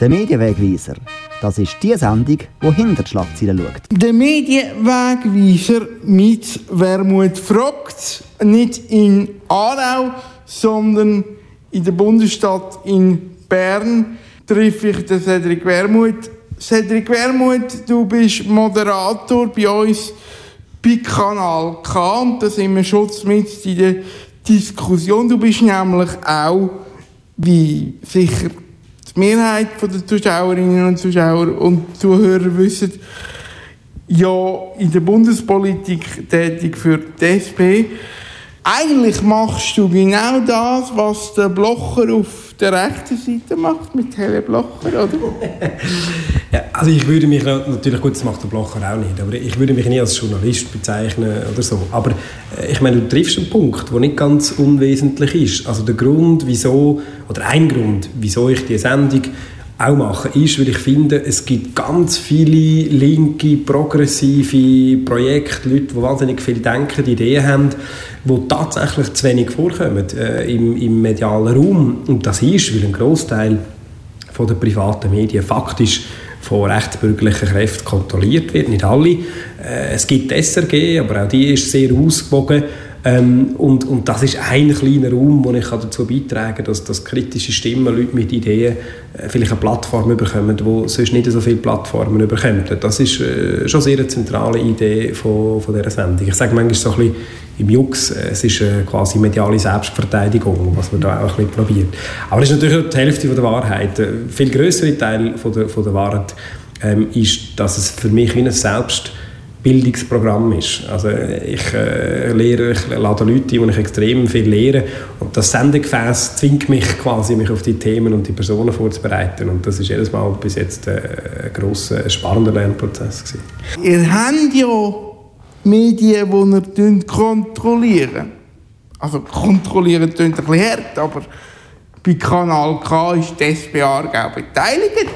Der Medienwegweiser. Das ist die Sendung, die hinter die Schlagzeilen schaut. Der Medienwegweiser mit Wermut fragt, nicht in Aarau, sondern in der Bundesstadt in Bern treffe ich den Cedric Wermut. Cedric Wermut, du bist Moderator bei uns bei Kanal K und da sind wir schon mit in der Diskussion. Du bist nämlich auch, wie sicher die Mehrheit der Zuschauerinnen und Zuschauer und Zuhörer wissen, ja in der Bundespolitik tätig für die SP. Eigentlich machst du genau das, was der Blocher auf der rechten Seite macht, mit Helle Blocher, oder? ja, also ich würde mich natürlich, gut, das macht der Blocher auch nicht, aber ich würde mich nie als Journalist bezeichnen oder so. Aber äh, ich meine, du triffst einen Punkt, der nicht ganz unwesentlich ist. Also der Grund, wieso, oder ein Grund, wieso ich die Sendung auch machen, ist, weil ich finde, es gibt ganz viele linke, progressive Projekte, Leute, die wahnsinnig viel denken, Ideen haben, die tatsächlich zu wenig vorkommen äh, im, im medialen Raum. Und das ist, weil ein Großteil von den privaten Medien faktisch von rechtsbürgerlichen Kräften kontrolliert wird. Nicht alle. Äh, es gibt SRG, aber auch die ist sehr ausgewogen. Ähm, und, und das ist ein kleiner Raum, wo ich dazu beitragen kann, dass, dass kritische Stimmen, Leute mit Ideen äh, vielleicht eine Plattform bekommen, die sonst nicht so viele Plattformen bekommen. Das ist äh, schon sehr eine zentrale Idee von, von dieser Sendung. Ich sage manchmal so ein bisschen im Jux, äh, es ist äh, quasi mediale Selbstverteidigung, was man da auch ein bisschen probiert. Aber das ist natürlich auch die Hälfte von der Wahrheit. Ein äh, viel größere Teil von der, von der Wahrheit ähm, ist, dass es für mich wie ein Selbst Bildungsprogramm ist. Also ich äh, lehre, ich lade Leute ein, die ich extrem viel lehre und das Sendegefäß zwingt mich quasi, mich auf die Themen und die Personen vorzubereiten und das ist jedes Mal bis jetzt äh, ein grosser, spannender Lernprozess gewesen. Ihr habt ja Medien, die ihr kontrollieren Also kontrollieren klingt ein bisschen hart, aber bei Kanal K ist die SBA beteiligt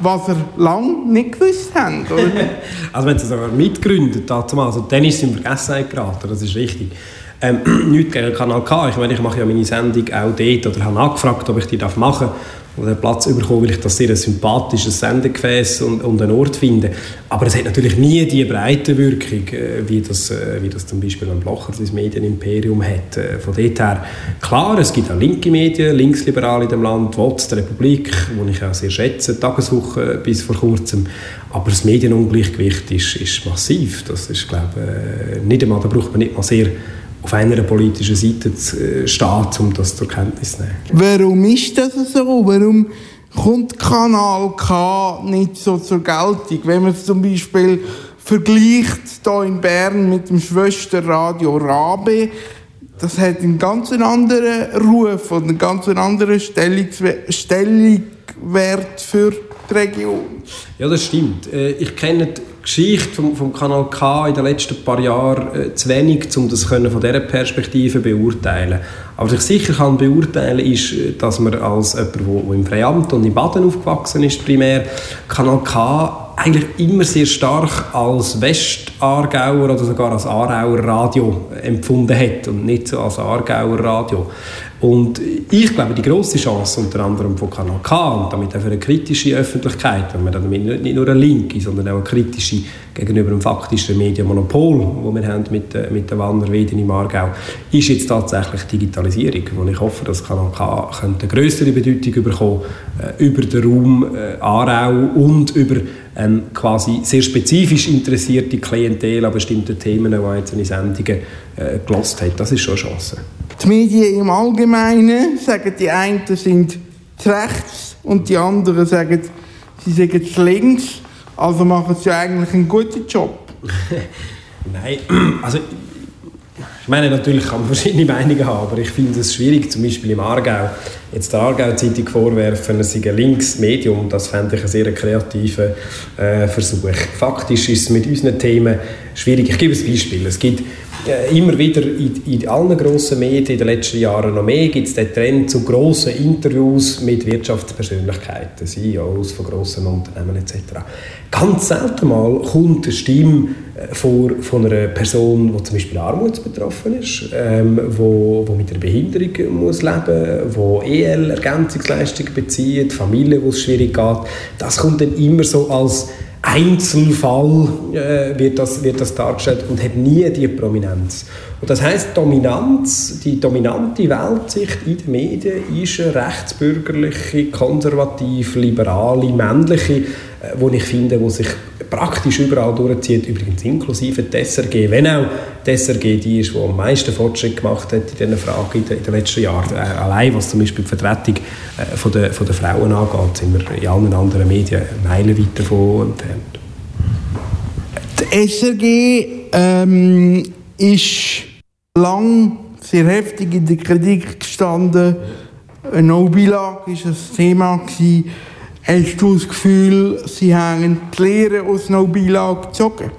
was er lange nicht gewusst haben. Oder? also wenn sie sogar mitgegründet also dann ist es in Vergessenheit geraten, das ist richtig. Ähm, nichts gegen Kanal K, ich meine, ich mache ja meine Sendung auch dort oder habe angefragt, ob ich die machen darf oder Platz bekommen, weil ich das sehr ein sympathisches Sendegefäß und, und einen Ort finde. Aber es hat natürlich nie die breite Wirkung, äh, wie, das, äh, wie das zum Beispiel ein Blocher das Medienimperium hat. Äh, von dort her, klar, es gibt auch linke Medien, linksliberale in dem Land, WOTS, die Republik, die ich auch sehr schätze, Tageswoche bis vor kurzem. Aber das Medienungleichgewicht ist, ist massiv. Das ist, glaube nicht einmal, da braucht man nicht mal sehr auf einer politischen Seite äh, steht, um das zur Kenntnis zu nehmen. Warum ist das so? Warum kommt Kanal K nicht so zur Geltung? Wenn man es zum Beispiel vergleicht hier in Bern mit dem Schwesterradio Rabe, das hat einen ganz anderen Ruf und einen ganz anderen Stellungswert für die Region. Ja, das stimmt. Äh, ich kenne die Geschichte vom, vom Kanal K in den letzten paar Jahren äh, zu wenig, um das von dieser Perspektive beurteilen. Aber was ich sicher kann beurteilen ist, äh, dass man als jemand, der im Freiamt und in Baden aufgewachsen ist, primär, Kanal K eigentlich immer sehr stark als Westaargauer oder sogar als Aarauer Radio empfunden hat und nicht so als Aargauer Radio. Und ich glaube, die große Chance unter anderem von Kanal K und damit auch für eine kritische Öffentlichkeit, wenn man damit nicht nur eine linke, sondern auch eine kritische gegenüber dem faktischen Medienmonopol, das wir haben mit, äh, mit der Wanderweden im Aargau, ist jetzt tatsächlich Digitalisierung, wo ich hoffe, dass Kanal K eine größere Bedeutung bekommen äh, über den Raum äh, Aarau und über ähm, quasi sehr spezifisch interessierte Klientel an bestimmten Themen, die einzelne Sendungen äh, gelost hat. Das ist schon eine Chance. Die Medien im Allgemeinen sagen, die einen sind rechts und die anderen sagen, sie sind links. Also machen sie eigentlich einen guten Job. Nein, also ich meine, natürlich kann man verschiedene Meinungen haben, aber ich finde es schwierig, zum Beispiel im Aargau, jetzt der Aargau-Zeitung vorwerfen, es sei ein linkes Medium, das fände ich einen sehr kreativen äh, Versuch. Faktisch ist es mit unseren Themen schwierig. Ich gebe ein Beispiel. Es gibt äh, immer wieder in, in allen grossen Medien in den letzten Jahren noch mehr gibt es den Trend zu grossen Interviews mit Wirtschaftspersönlichkeiten, CEOs von grossen Unternehmen etc. Ganz selten mal kommt eine Stimme äh, vor, von einer Person, die zum Beispiel armutsbetroffen ist, ähm, wo, wo mit einer Behinderung muss leben muss, die EL-Ergänzungsleistungen bezieht, Familie, wo es schwierig geht. Das kommt dann immer so als Einzelfall äh, wird, das, wird das dargestellt und hat nie die Prominenz. Und das heißt, Dominanz, die dominante Weltsicht in den Medien ist eine rechtsbürgerliche, konservativ, liberale, männliche, wo ich finde, wo sich praktisch überall durchzieht, übrigens inklusive die SRG, wenn auch die SRG die ist, die am meisten Fortschritt gemacht hat in diesen Fragen in den, letzten Jahren. Äh, allein was zum Beispiel die Vertretung äh, von der, von der Frauen angeht, sind wir in allen anderen Medien meilenweit davon entfernt. Die SRG ähm, ist lang sehr heftig in der Kritik gestanden. Eine No-Bilag war ein Thema. Gewesen. Hast du das Gefühl, sie haben die Lehre aus No-Bilag gezogen?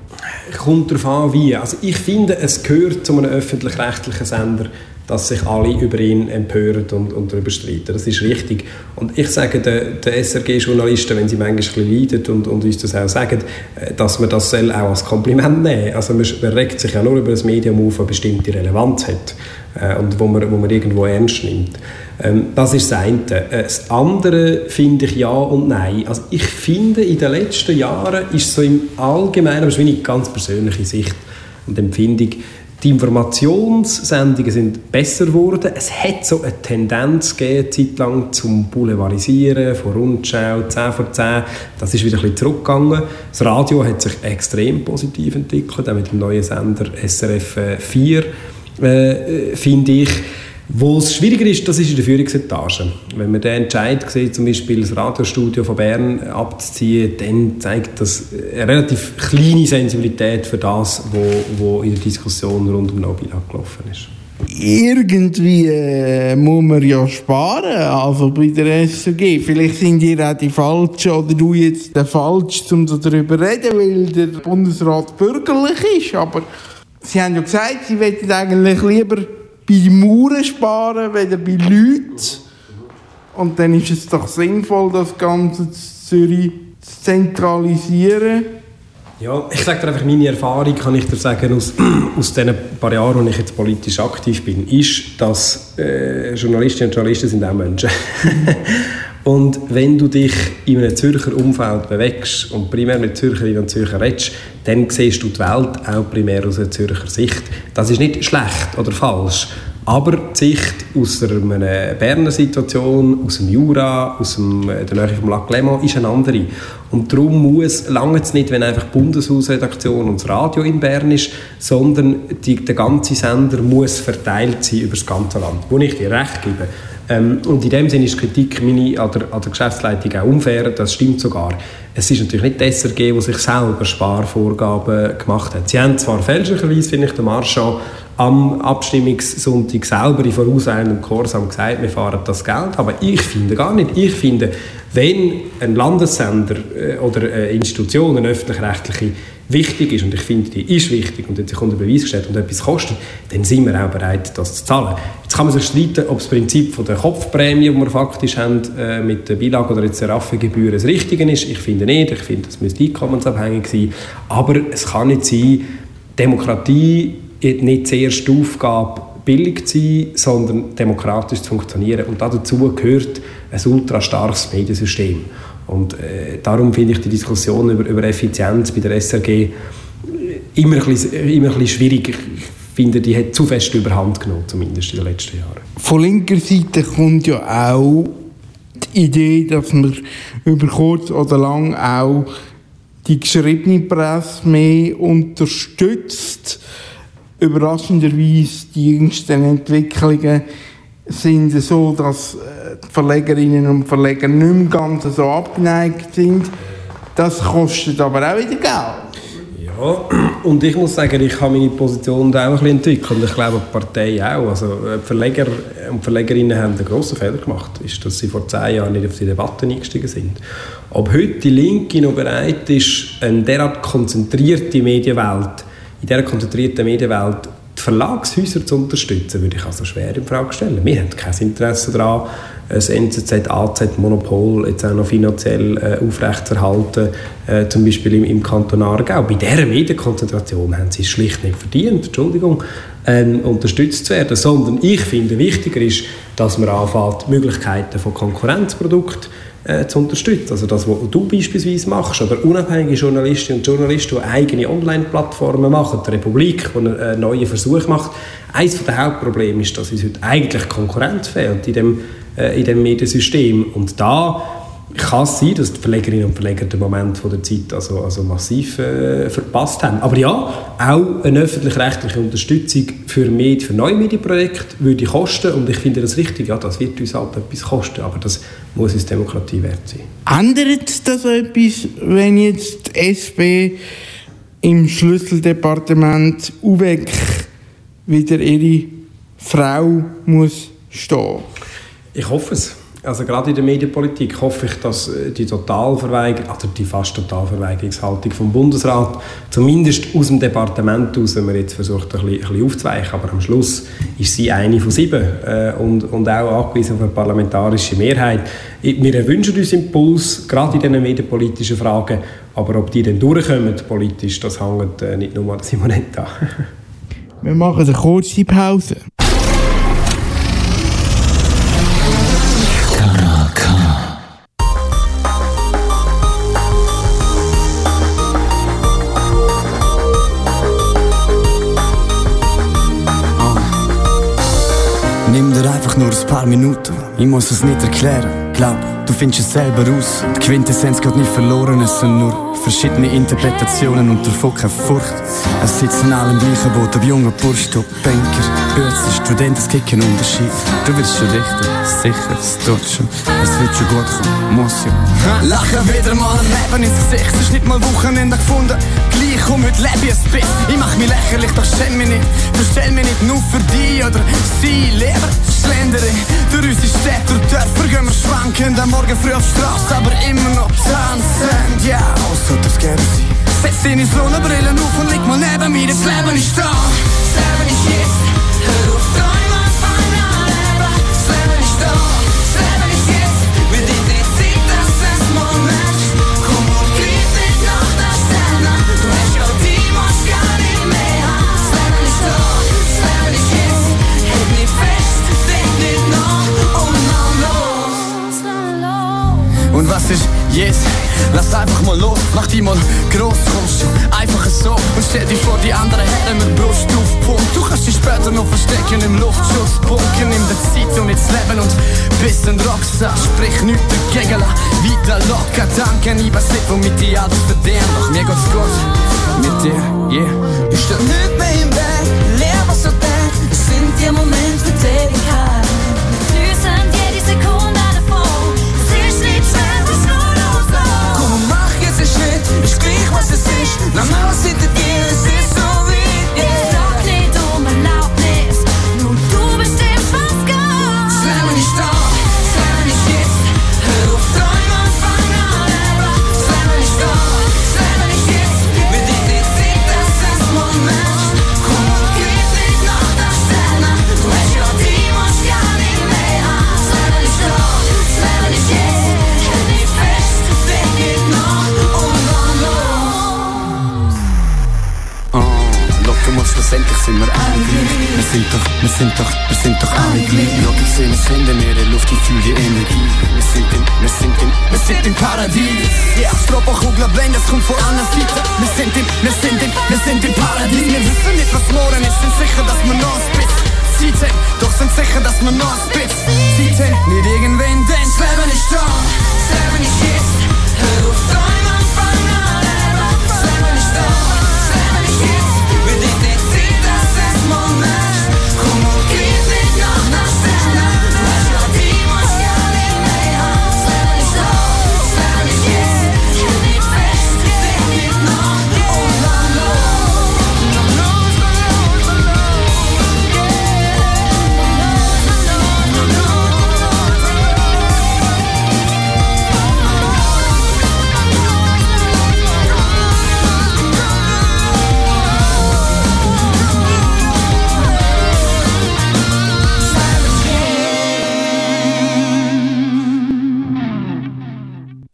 Kommt darauf an, wie. Also ich finde, es gehört zu einem öffentlich-rechtlichen Sender, dass sich alle über ihn empören und, und darüber streiten. Das ist richtig. Und ich sage den, den SRG-Journalisten, wenn sie manchmal ein bisschen leiden und, und uns das auch sagen, äh, dass man das auch als Kompliment nehmen Also man, man regt sich ja nur über ein Medium auf, das bestimmte Relevanz hat äh, und wo man, wo man irgendwo ernst nimmt. Ähm, das ist das eine. Äh, das andere finde ich ja und nein. Also ich finde, in den letzten Jahren ist so im Allgemeinen, aber das ist meine ganz persönliche Sicht und Empfindung, die Informationssendungen sind besser geworden. Es hat so eine Tendenz gegeben, zeitlang zum Boulevardisieren von Rundschau, 10 vor 10. Das ist wieder ein bisschen zurückgegangen. Das Radio hat sich extrem positiv entwickelt, auch mit dem neuen Sender SRF 4, äh, finde ich. Wo es schwieriger ist, das ist in der Führungsetage. Wenn man den Entscheid sieht, zum Beispiel das Radiostudio von Bern abzuziehen, dann zeigt das eine relativ kleine Sensibilität für das, was in der Diskussion rund um Nobel abgelaufen ist. Irgendwie äh, muss man ja sparen, also bei der SRG. Vielleicht sind ihr auch die Falschen oder du jetzt der Falsche, um darüber zu reden, weil der Bundesrat bürgerlich ist. Aber sie haben ja gesagt, sie wollten eigentlich lieber bei Mauern sparen, weder bei Leuten. Und dann ist es doch sinnvoll, das Ganze zu Zürich zu zentralisieren. Ja, ich sage dir einfach, meine Erfahrung kann ich dir sagen, aus, aus den paar Jahren, wo ich jetzt politisch aktiv bin, ist, dass äh, Journalistinnen und Journalisten sind auch Menschen. und wenn du dich in einem Zürcher Umfeld bewegst und primär mit Zürcherinnen und Zürcher redest, dann siehst du die Welt auch primär aus einer Zürcher Sicht. Das ist nicht schlecht oder falsch, aber die Sicht aus einer Berner Situation, aus dem Jura, aus dem, äh, der Nähe vom Lac Léman ist eine andere. Und darum muss, lange es nicht, wenn einfach die Bundeshausredaktion und das Radio in Bern ist, sondern die, der ganze Sender muss verteilt sein über das ganze Land, wo ich dir recht gebe. Ähm, und in dem Sinne ist die Kritik meine an, der, an der Geschäftsleitung auch unfair, das stimmt sogar. Es ist natürlich nicht die SRG, die sich selber Sparvorgaben gemacht hat. Sie haben zwar fälschlicherweise, finde ich, der Marschall am Abstimmungssonntag selber in vorauseilendem Chorsam gesagt, wir fahren das Geld, aber ich finde gar nicht. Ich finde, wenn ein Landessender äh, oder eine Institution, eine öffentlich-rechtliche, wichtig ist, und ich finde, die ist wichtig und hat sich unter Beweis gestellt und etwas kostet, dann sind wir auch bereit, das zu zahlen. Jetzt kann man sich streiten, ob das Prinzip von der Kopfprämie, die wir faktisch haben, äh, mit der Beilage oder jetzt der Raffengebühr das Richtige ist. Ich finde nicht, ich finde, das müsste einkommensabhängig sein, aber es kann nicht sein, Demokratie nicht zuerst die Aufgabe, billig zu sein, sondern demokratisch zu funktionieren. Und dazu gehört ein ultra starkes Mediensystem. Und äh, darum finde ich die Diskussion über, über Effizienz bei der SRG immer ein, bisschen, immer ein bisschen schwierig. Ich finde, die hat zu fest überhand genommen, zumindest in den letzten Jahren. Von linker Seite kommt ja auch die Idee, dass man über kurz oder lang auch die geschriebene Presse mehr unterstützt. Überraschenderweise die jüngsten Entwicklungen sind so, dass äh, die Verlegerinnen und Verleger nicht mehr ganz so abgeneigt sind. Das kostet aber auch wieder Geld. Ja, und ich muss sagen, ich habe meine Position da auch ein bisschen entwickelt und ich glaube, die Partei auch. Also, äh, die Verleger und Verlegerinnen haben einen grossen Fehler gemacht, ist, dass sie vor zehn Jahren nicht auf die Debatte eingestiegen sind. Ob heute die Linke noch bereit ist, eine derart konzentrierte Medienwelt, in dieser konzentrierten Medienwelt die Verlagshäuser zu unterstützen, würde ich also schwer in Frage stellen. Wir haben kein Interesse daran, ein NZZ, AZ-Monopol jetzt auch noch finanziell äh, aufrechtzuerhalten, äh, zum Beispiel im, im Kanton Aargau. Bei dieser Medienkonzentration haben sie es schlicht nicht verdient, Entschuldigung, ähm, unterstützt zu werden, sondern ich finde, wichtiger ist, dass man anfängt, Möglichkeiten von Konkurrenzprodukten äh, zu unterstützen. Also das, was du beispielsweise machst, oder unabhängige Journalistinnen und Journalisten, die eigene Online-Plattformen machen, die Republik, die einen äh, neuen Versuch macht. Eines der Hauptprobleme ist, dass es heute eigentlich Konkurrenz fehlt in dem äh, in dem Mediensystem. Und da kann es sein, dass die Verlegerinnen und Verleger den Moment von der Zeit also, also massiv äh, verpasst haben. Aber ja, auch eine öffentlich-rechtliche Unterstützung für, Med für neue Medienprojekte würde kosten und ich finde das richtig, ja, das wird uns halt etwas kosten, aber das muss uns Demokratie wert sein. Ändert das etwas, wenn jetzt die SP im Schlüsseldepartement UWEC wieder ihre Frau muss stehen? Ich hoffe es. Also gerade in der Medienpolitik hoffe ich, dass äh, die Totalverweigerung, also die fast Totalverweigerungshaltung vom Bundesrat, zumindest aus dem Departement aus, wenn man jetzt versucht, ein bisschen, ein bisschen aufzuweichen, aber am Schluss ist sie eine von sieben äh, und, und auch angewiesen auf eine parlamentarische Mehrheit. Wir wünschen uns Impuls, gerade in diesen medienpolitischen Fragen, aber ob die dann durchkommen politisch, das hängt äh, nicht nur an Simonetta. Wir machen eine kurze Pause. Nimm dir einfach nur ein paar Minuten, ich muss es nicht erklären. Glaub, du findest es selber raus. Die Quintessenz geht nicht verloren, es sind nur verschiedene Interpretationen und davon keine Furcht. Es sitzen alle im gleichen Boot, ob junger Bursch, ob Banker, Bürzer, Student, es gibt keinen Unterschied. Du wirst schon richten, sicher, es tut schon. Es wird schon gut kommen, muss ja. Lachen wieder mal ein Leben ins Gesicht, es ist nicht mal Wochenende gefunden. Gleich komm, heute lebe ich ein bisschen. Ich mach mich lächerlich, doch schäm mich nicht. Verstell mich nicht nur für die oder sie, Leben, schlendere. Durch unsere Städte und Dörfer gehen wir schwanken am Morgen früh auf die Straße, aber immer noch tanzend, ja, so sollte es gerne sein. Setz deine Sonnenbrille auf und leg mal neben mir, das Leben ist da. Das Leben ist jetzt, hör auf, träumen Und was ist jetzt? Lass einfach mal los, mach die mal groß, kommst du einfach so. Und stell dich vor, die anderen hätten mit Brust auf Punkt. Du kannst dich später noch verstecken im Luftschutzbunker, nimm die Zeit und jetzt leben und bist ein Rockstar, sprich nichts dagegen, lass weiter locker, danke, ich weiß nicht, womit ich alles verdiene, doch mir geht's gut, mit dir, yeah. Ich steh nicht mehr im Bett,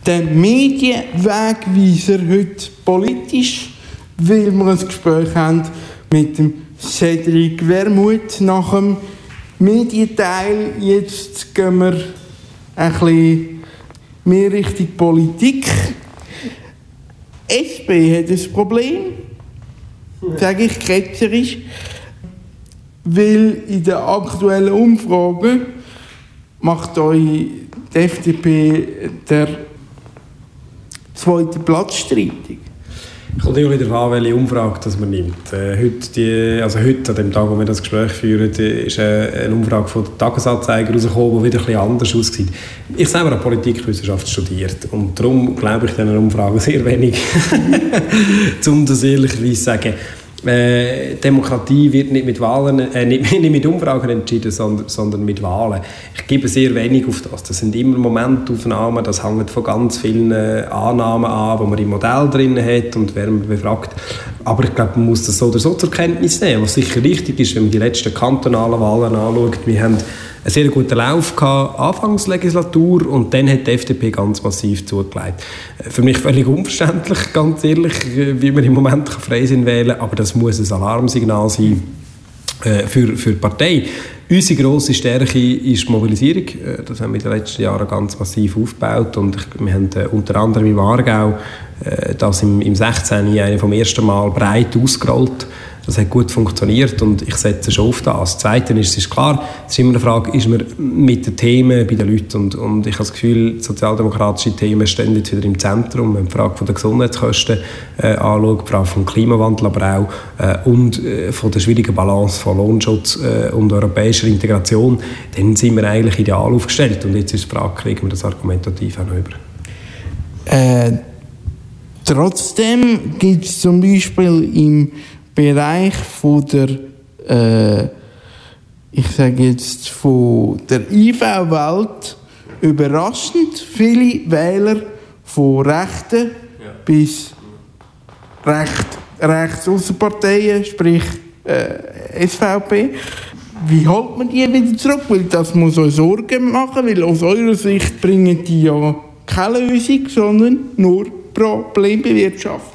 der Medienwegweiser heute politisch, weil wir ein Gespräch haben mit dem Cedric Wermuth nach dem Medienteil. Jetzt gehen wir ein bisschen mehr Richtung Politik. SP hat ein Problem, sage ich ketzerisch, weil in der aktuellen Umfrage macht euch die FDP der zweite Platz streitig. Kommt immer wieder an, welche Umfrage das man nimmt. Äh, heute, die, also heute, an dem Tag, wo wir das Gespräch führen, äh, ist äh, eine Umfrage von der Tagesanzeiger rausgekommen, die wieder ein bisschen anders aussieht. Ich selber habe Politikwissenschaft studiert und darum glaube ich diesen Umfragen sehr wenig, um das ehrlicherweise zu sagen. Äh, Demokratie wird nicht mit Wahlen, äh, nicht, nicht mit Umfragen entschieden, sondern, sondern mit Wahlen. Ich gebe sehr wenig auf das. Das sind immer Momentaufnahmen, das hängt von ganz vielen äh, Annahmen an, die man im Modell drin hat und wer man befragt. Aber ich glaube, man muss das so oder so zur Kenntnis nehmen, was sicher richtig ist, wenn man die letzten kantonalen Wahlen anschaut. Wir haben einen sehr guten Lauf gehabt, Anfangslegislatur und dann hat die FDP ganz massiv zugelegt. Äh, Für mich völlig unverständlich, ganz ehrlich, äh, wie man im Moment Freisinn wählen kann, aber das muss ein Alarmsignal sein äh, für, für die Partei. Unsere grosse Stärke ist die Mobilisierung. Das haben wir in den letzten Jahren ganz massiv aufgebaut und wir haben unter anderem im Aargau das im, im 16. Jahr vom ersten Mal breit ausgerollt. Das hat gut funktioniert und ich setze schon auf das. Zweitens ist, es klar, es ist immer eine Frage, ist man mit den Themen bei den Leuten und, und ich habe das Gefühl, sozialdemokratische Themen stehen jetzt wieder im Zentrum. Wenn man die Frage von der Gesundheitskosten äh, anschaut, die Frage vom Klimawandel aber auch äh, und äh, von der schwierigen Balance von Lohnschutz äh, und europäischer Integration, dann sind wir eigentlich ideal aufgestellt und jetzt ist die Frage, kriegen wir das argumentativ auch noch über. Äh, trotzdem gibt es zum Beispiel im Bereich von der, äh, ich sage jetzt von der IV-Welt überraschend viele Wähler von Rechten bis recht, rechts Aussenparteien, sprich äh, SVP. Wie holt man die wieder zurück? Weil das muss euch Sorgen machen, weil aus eurer Sicht bringen die ja keine Lösung, sondern nur Problembewirtschaftung.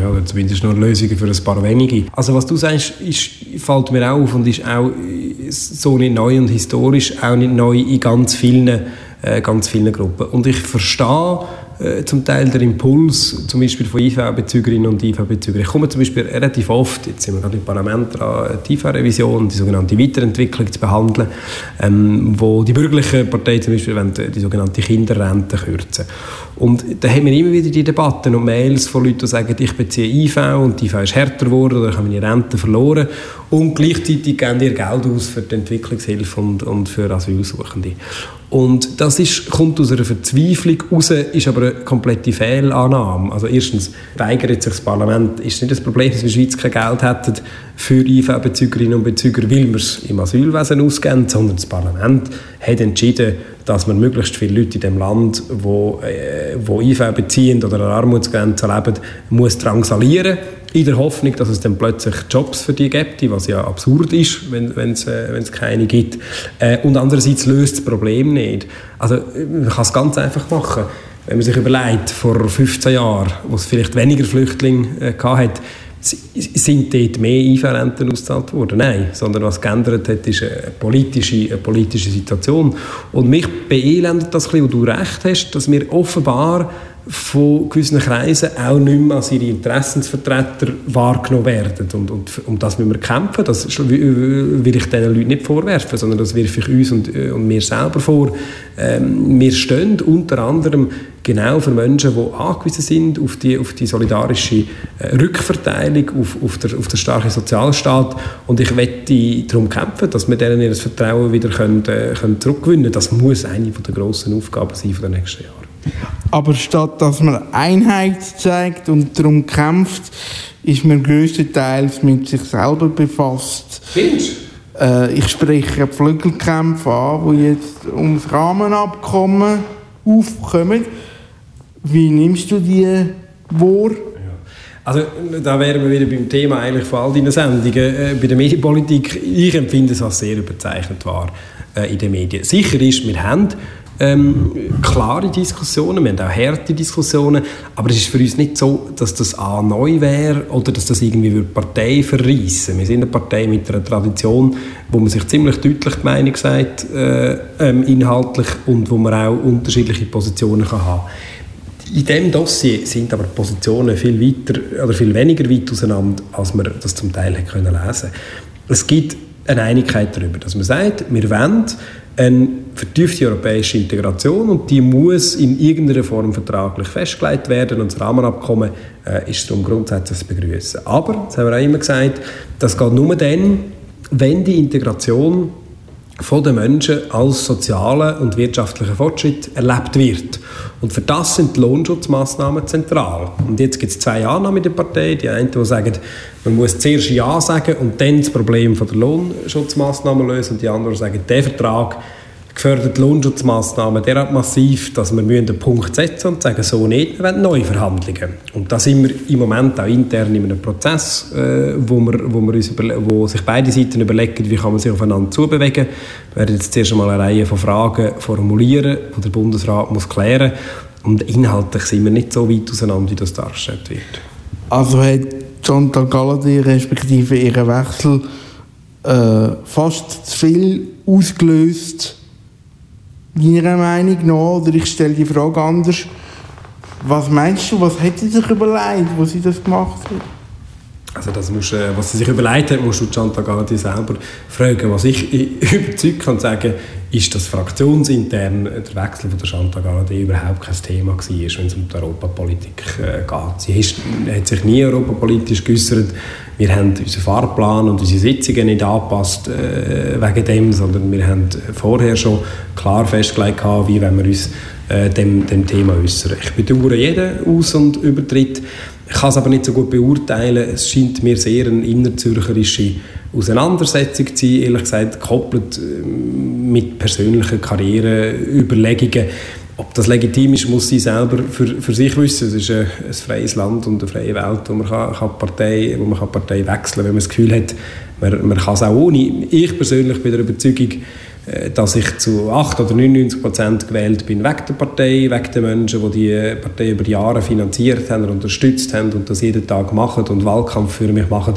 Ja, oder zumindest nur Lösungen für ein paar wenige. Also was du sagst, ist, fällt mir auf und ist auch äh, so nicht neu und historisch auch nicht neu in ganz vielen, äh, ganz vielen Gruppen. Und ich verstehe äh, zum Teil den Impuls, zum Beispiel von IV-Bezügerinnen und IV-Bezügern. Ich komme zum Beispiel relativ oft, jetzt sind wir gerade im Parlament dran, die IV-Revision, die sogenannte Weiterentwicklung zu behandeln, ähm, wo die bürgerliche Partei zum Beispiel wollen, die sogenannte Kinderrente kürzen. Und da haben wir immer wieder die Debatten und Mails von Leuten, die sagen, ich beziehe IV und die IV ist härter geworden oder ich habe meine Rente verloren und gleichzeitig geben die ihr Geld aus für die Entwicklungshilfe und, und für Asylsuchende. Und das ist, kommt aus einer Verzweiflung raus, ist aber eine komplette Fehlannahme. Also erstens weigert sich das Parlament, ist nicht das Problem, dass wir in der Schweiz kein Geld hätten für IV-Bezügerinnen und Bezüger, weil wir es im Asylwesen ausgeben, sondern das Parlament hat entschieden, dass man möglichst viele Leute in dem Land, wo, äh, wo IV beziehen oder an Armutsgrenze leben, muss drangsalieren in der Hoffnung, dass es dann plötzlich Jobs für die gibt, was ja absurd ist, wenn es äh, keine gibt. Äh, und andererseits löst das Problem nicht. Also man kann es ganz einfach machen. Wenn man sich überlegt, vor 15 Jahren, wo es vielleicht weniger Flüchtlinge äh, gehabt sind dort mehr IV-Renten ausgezahlt worden? Nein, sondern was geändert hat, ist eine politische, eine politische Situation. Und mich beelendet das ein bisschen, wo du recht hast, dass wir offenbar von gewissen Kreisen auch nicht mehr als ihre Interessensvertreter wahrgenommen werden. Und, und um das müssen wir kämpfen. Das will ich diesen Leuten nicht vorwerfen, sondern das wirf ich uns und, und mir selber vor. Ähm, wir stehen unter anderem genau für Menschen, die angewiesen sind auf die, auf die solidarische äh, Rückverteilung, auf, auf, der, auf den starken Sozialstaat. Und ich wette darum kämpfen, dass wir denen ihr Vertrauen wieder können, äh, können zurückgewinnen können. Das muss eine der grossen Aufgaben sein der nächsten Jahre. Aber statt dass man Einheit zeigt und darum kämpft, ist man größtenteils mit sich selber befasst. Findest Äh, ich spreche Flügelkämpfe an, die jetzt ums Rahmenabkommen aufkommen. Wie nimmst du die wahr? Also da wären wir wieder beim Thema eigentlich von all deinen Sendungen. Äh, bei der Medienpolitik, ich empfinde es als sehr überzeichnet wahr äh, in den Medien. Sicher ist, wir haben ähm, klare Diskussionen, wir haben auch harte Diskussionen, aber es ist für uns nicht so, dass das A neu wäre oder dass das irgendwie die Partei verreissen Wir sind eine Partei mit einer Tradition, wo man sich ziemlich deutlich die Meinung sagt, äh, ähm, inhaltlich, und wo man auch unterschiedliche Positionen kann haben in diesem Dossier sind aber Positionen viel weiter oder viel weniger weit auseinander, als man das zum Teil hätte können lesen. Es gibt eine Einigkeit darüber, dass man sagt, wir wollen eine vertiefte europäische Integration und die muss in irgendeiner Form vertraglich festgelegt werden und das Rahmenabkommen äh, ist darum grundsätzlich zu begrüßen. Aber, das haben wir auch immer gesagt, das geht nur dann, wenn die Integration von den Menschen als sozialer und wirtschaftlicher Fortschritt erlebt wird. Und für das sind die Lohnschutzmaßnahmen zentral. Und jetzt gibt es zwei Annahmen in der Partei. Die einen, die sagen, man muss zuerst Ja sagen und dann das Problem von der Lohnschutzmaßnahmen lösen. Und die anderen sagen, der Vertrag gefördert Lohnschutzmaßnahmen derart massiv, dass wir einen Punkt setzen und sagen, so nicht, wir wollen neue Verhandlungen. Und da sind wir im Moment auch intern in einem Prozess, äh, wo, wir, wo, wir uns wo sich beide Seiten überlegen, wie kann man sich aufeinander zubewegen. Wir werden jetzt zuerst einmal eine Reihe von Fragen formulieren, die der Bundesrat muss klären muss. Und inhaltlich sind wir nicht so weit auseinander, wie das dargestellt wird. Also hat Chantal Galladay respektive ihren Wechsel äh, fast zu viel ausgelöst, Ihrer Meinung nach? Oder ich stelle die Frage anders. Was meinst du, was hätte sie sich überlegt, wo sie das gemacht hat? Also das musst, äh, was sie sich überlegt hat, musst du Chantal Galladay selber fragen. Was ich überzeugt kann sagen, ist, dass fraktionsintern der Wechsel von der Chantal Galladay überhaupt kein Thema war, wenn es um die Europapolitik äh, geht. Sie ist, hat sich nie europapolitisch geäußert. Wir haben unseren Fahrplan und unsere Sitzungen nicht angepasst äh, wegen dem, sondern wir haben vorher schon klar festgelegt, wie wenn wir uns äh, dem, dem Thema äußern. Ich bedauere jeden Aus- und Übertritt. Ich kann es aber nicht so gut beurteilen. Es scheint mir sehr eine innerzürcherische Auseinandersetzung zu sein, ehrlich gesagt, gekoppelt äh, mit persönlichen Karriereüberlegungen. Ob das legitim ist, muss sie selber für, für sich wissen. Es ist ein, ein freies Land und eine freie Welt, wo man, kann, kann Partei, wo man kann Partei wechseln kann, wenn man das Gefühl hat, man, man kann es auch ohne. Ich persönlich bin der Überzeugung, dass ich zu 8 oder 99 Prozent gewählt bin wegen der Partei, wegen den Menschen, die die Partei über Jahre finanziert haben und unterstützt haben und das jeden Tag machen und Wahlkampf für mich machen.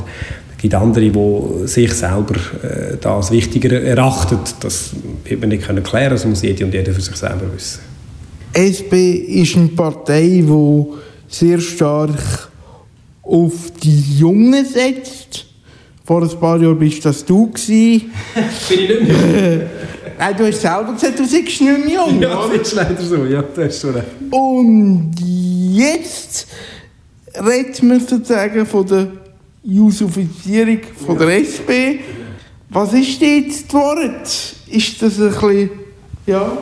Es gibt andere, die sich selber äh, das wichtiger erachten. Das wird man nicht können das muss jede und jeder für sich selber wissen. SP ist eine Partei, die sehr stark auf die Jungen setzt. Vor ein paar Jahren bist das du gewesen. Bin ich nicht mehr? Nein, du hast selber gesagt, du seist nicht mehr jung, ja, das ist leider so. Ja, das ist recht. Und jetzt redet man sozusagen von der Jusufizierung von der SP. Was ist jetzt geworden? Ist das ein bisschen, ja...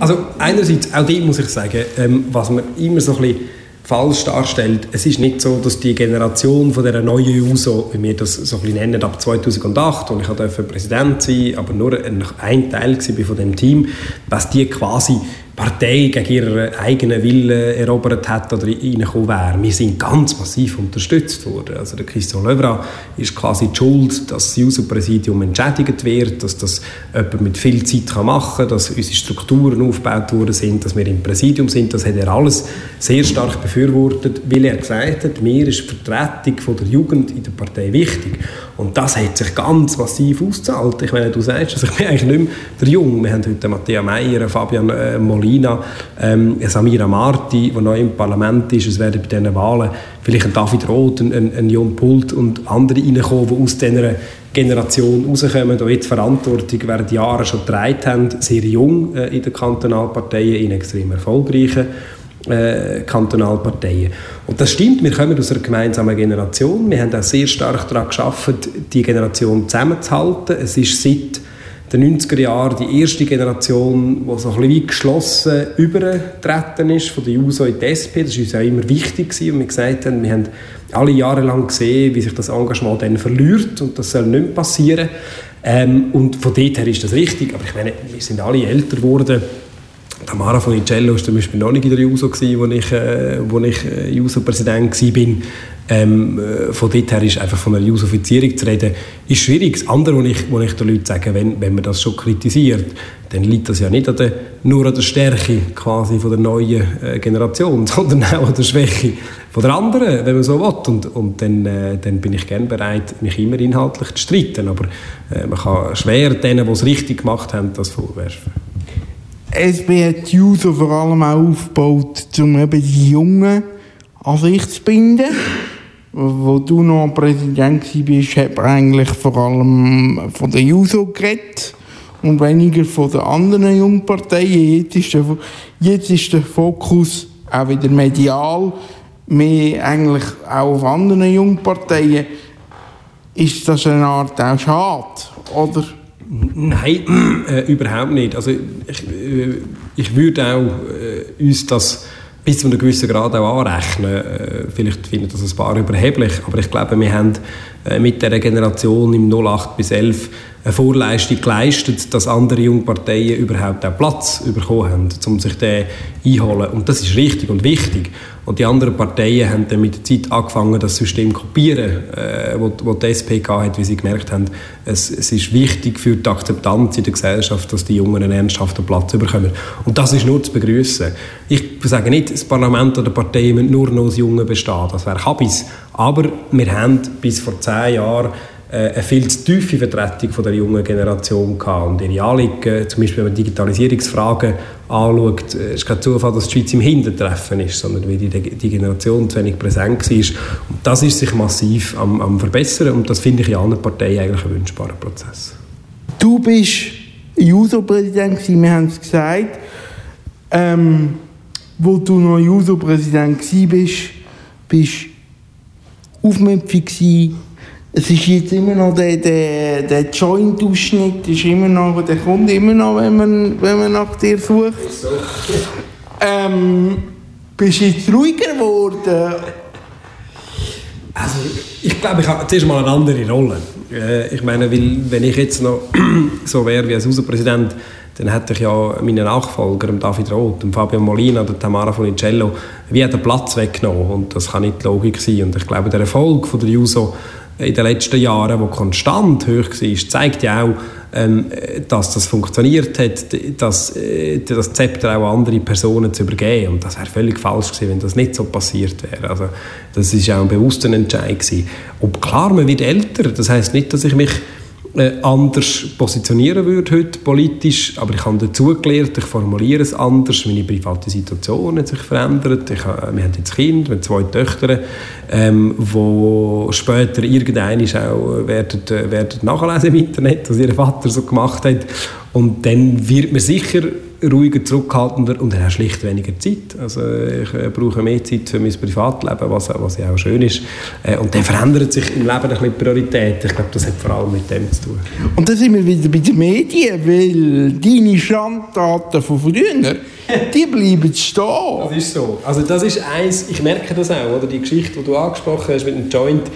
Also einerseits, auch die muss ich sagen, ähm, was man immer so ein bisschen falsch darstellt, es ist nicht so, dass die Generation von der neuen USO, wie wir das so ein bisschen nennen, ab 2008, wo ich durfte Präsident sein, aber nur ein, ein Teil war von dem Team, dass die quasi Partei gegen ihren eigenen Willen erobert hat oder reingekommen wäre. Wir sind ganz massiv unterstützt worden. Also der Christian Löwra ist quasi die Schuld, dass das Juso-Präsidium entschädigt wird, dass das jemand mit viel Zeit machen kann, dass unsere Strukturen aufgebaut worden sind, dass wir im Präsidium sind. Das hat er alles sehr stark befürwortet, weil er gesagt hat, mir ist die Vertretung der Jugend in der Partei wichtig. Und das hat sich ganz massiv ausgezahlt. Ich meine, du sagst, also ich bin eigentlich nicht mehr der Jung. Wir haben heute Matthias Meyer, Fabian äh, Molina, ähm, Samira Marti, der neu im Parlament ist. Es werden bei diesen Wahlen vielleicht ein David Roth, ein, ein, ein Jon Pult und andere reinkommen, die aus dieser Generation rauskommen und jetzt Verantwortung während Jahren schon getragen haben, sehr jung äh, in den Kantonalparteien, in extrem erfolgreichen äh, Kantonalparteien. Und das stimmt, wir kommen aus einer gemeinsamen Generation. Wir haben auch sehr stark daran geschafft, die Generation zusammenzuhalten. Es ist seit den 90er Jahren die erste Generation, die so ein bisschen geschlossen übergetreten ist von der JUSO in die SP. Das war uns auch immer wichtig und wir gesagt haben, wir haben alle Jahre lang gesehen, wie sich das Engagement dann verliert und das soll nicht mehr passieren. Ähm, und von dort her ist das richtig, aber ich meine, wir sind alle älter geworden Tamara Icello war zum Beispiel noch nicht in der JUSO, gewesen, wo ich, äh, wo ich äh, JUSO-Präsident war. Ähm, äh, von dort her ist einfach von einer Jusifizierung zu reden, ist schwierig. Das andere, was ich, ich den Leuten sage, wenn, wenn man das schon kritisiert, dann liegt das ja nicht an der, nur an der Stärke quasi von der neuen äh, Generation, sondern auch an der Schwäche von der anderen, wenn man so will. Und, und dann, äh, dann bin ich gerne bereit, mich immer inhaltlich zu streiten. Aber äh, man kann schwer denen, die es richtig gemacht haben, das vorwerfen. SB hat die Juso vor allem auch aufgebaut, um eben die Jungen an sich zu binden. Wo du noch Präsident warst, hat eigentlich vor allem von der Juso geredet und weniger von den anderen Jungparteien. Jetzt ist der, Fokus auch wieder medial, mehr eigentlich auch auf anderen Jungparteien. Ist das eine Art auch schade, oder? Nein, äh, überhaupt nicht. Also ich, äh, ich würde auch äh, uns das bis zu einem gewissen Grad auch anrechnen. Äh, vielleicht finden das ein paar überheblich, aber ich glaube, wir haben äh, mit der Generation im 08 bis 11 eine Vorleistung geleistet, dass andere Jungparteien überhaupt auch Platz bekommen haben, um sich den einholen. Und das ist richtig und wichtig. Und die anderen Parteien haben dann mit der Zeit angefangen, das System zu kopieren, äh, wo, wo die SPK hat, wie sie gemerkt haben, es, es ist wichtig für die Akzeptanz in der Gesellschaft, dass die Jungen einen ernsthaften Platz bekommen. Und das ist nur zu begrüßen. Ich sage nicht, das Parlament oder die Parteien müssen nur noch aus Jungen bestehen, das wäre Kabis. Aber wir haben bis vor zehn Jahren eine viel zu tiefe Vertretung von der jungen Generation gehabt. Und ihre Anliegen, zum Beispiel wenn man Digitalisierungsfragen anschaut, äh, ist kein Zufall, dass die Schweiz im Hintertreffen ist, sondern weil die, die Generation zu wenig präsent war. Und das ist sich massiv am, am verbessern und das finde ich in allen Parteien eigentlich einen wünschbaren Prozess. Du bist JUSO-Präsident, wir haben es gesagt. Ähm, wo du noch JUSO-Präsident warst, bist aufmüpfig gewesen. Es ist jetzt immer noch der, der, der Joint-Ausschnitt, ist immer noch, der kommt immer noch, wenn man, wenn man nach dir sucht. Ähm, bist du jetzt ruhiger geworden? Also, ich glaube, ich habe zuerst mal eine andere Rolle. Äh, ich meine, weil, wenn ich jetzt noch so wäre wie als Hauspräsident, dann hätte ich ja meinen Nachfolger, David Roth, dem Fabio Molina oder Tamara Funicello, wie den Platz weggenommen. Und das kann nicht die Logik sein. Und ich glaube, der Erfolg von der Juso in den letzten Jahren, wo konstant hoch war, zeigt ja auch, ähm, dass das funktioniert hat, dass äh, das Zepter auch an andere Personen zu übergeben. Und das wäre völlig falsch gewesen, wenn das nicht so passiert wäre. Also, das ist auch ein bewusster Entscheid gewesen. Und klar, man wird älter. Das heißt nicht, dass ich mich äh, anders positionieren würde heute politisch, aber ich habe dazugelernt, ich formuliere es anders, meine private Situation hat sich verändert, ich, habe- wir haben jetzt Kind, haben zwei Töchter, ähm, wo später irgendeine auch werden, äh, werden nachlesen im Internet, was ihr Vater so gemacht hat und dann wird man sicher ruhiger, zurückhaltender und dann auch schlicht weniger Zeit. Also ich äh, brauche mehr Zeit für mein Privatleben, was, was ja auch schön ist. Äh, und dann verändert sich im Leben ein bisschen die Priorität. Ich glaube, das hat vor allem mit dem zu tun. Und dann sind wir wieder bei den Medien, weil deine Schandtaten von früher, die bleiben stehen. Das ist so. Also das ist eins, ich merke das auch, oder? die Geschichte, die du angesprochen hast mit dem Joint,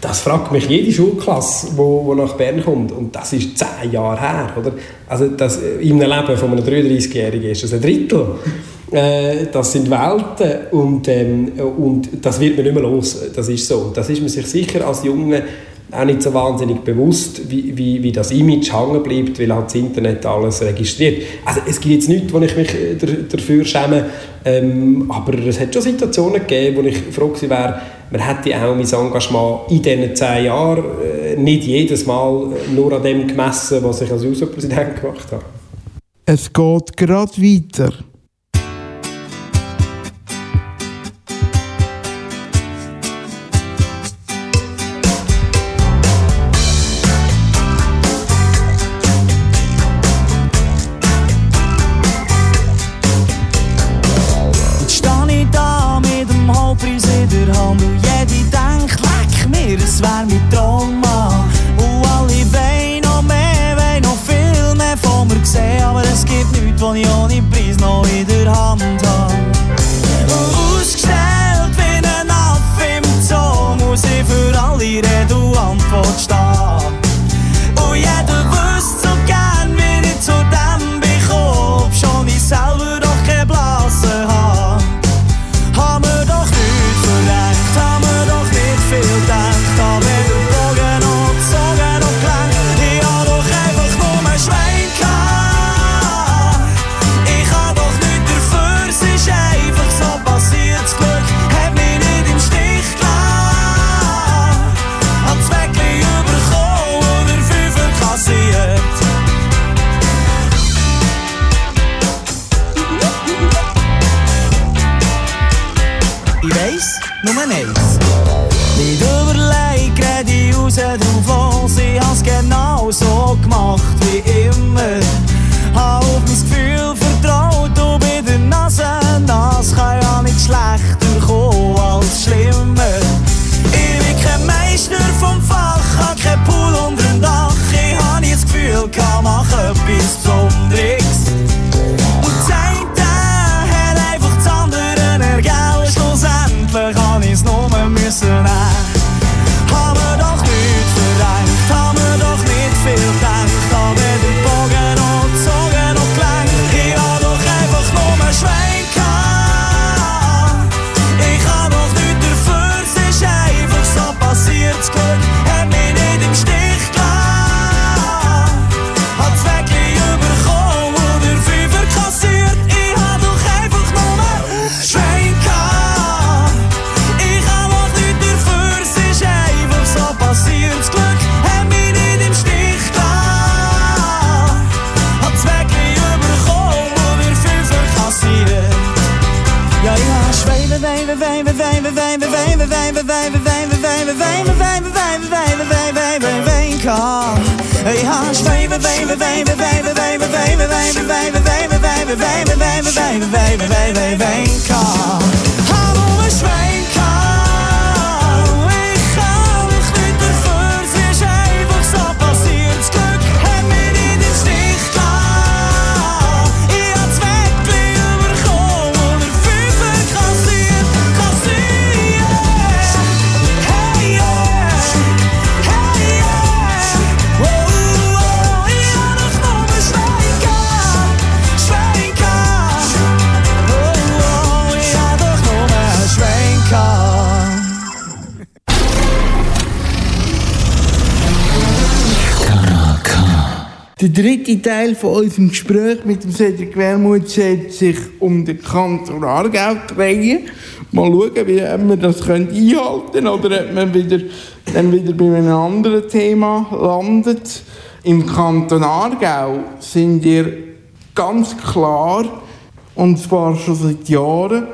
das fragt mich jede Schulklasse, wo, wo nach Bern kommt. Und das ist zehn Jahre her. Oder? Also das, in einem Leben von einem 33-Jährigen ist das ein Drittel. Äh, das sind Welten und, ähm, und das wird man nicht mehr los. Das ist so. Das ist man sich sicher als Junge auch nicht so wahnsinnig bewusst, wie, wie, wie das Image hängen bleibt, weil halt das Internet alles registriert. Also es gibt jetzt nichts, wo ich mich äh, dafür schäme, ähm, aber es hat schon Situationen gegeben, wo ich froh wäre, man hätte auch mein Engagement in diesen zehn Jahren äh, nicht jedes Mal äh, nur an dem gemessen, was ich als User-Präsident gemacht habe. Es geht gerade weiter. wijn, wijn, wijn, wijn, wijn, Der dritte Teil von unserem Gespräch mit dem Cedric Wermuth sollte sich um den Kanton Aargau drehen. Mal schauen, wie wir das einhalten können oder ob man wieder, dann wieder bei einem anderen Thema landet. Im Kanton Aargau sind wir ganz klar, und zwar schon seit Jahren,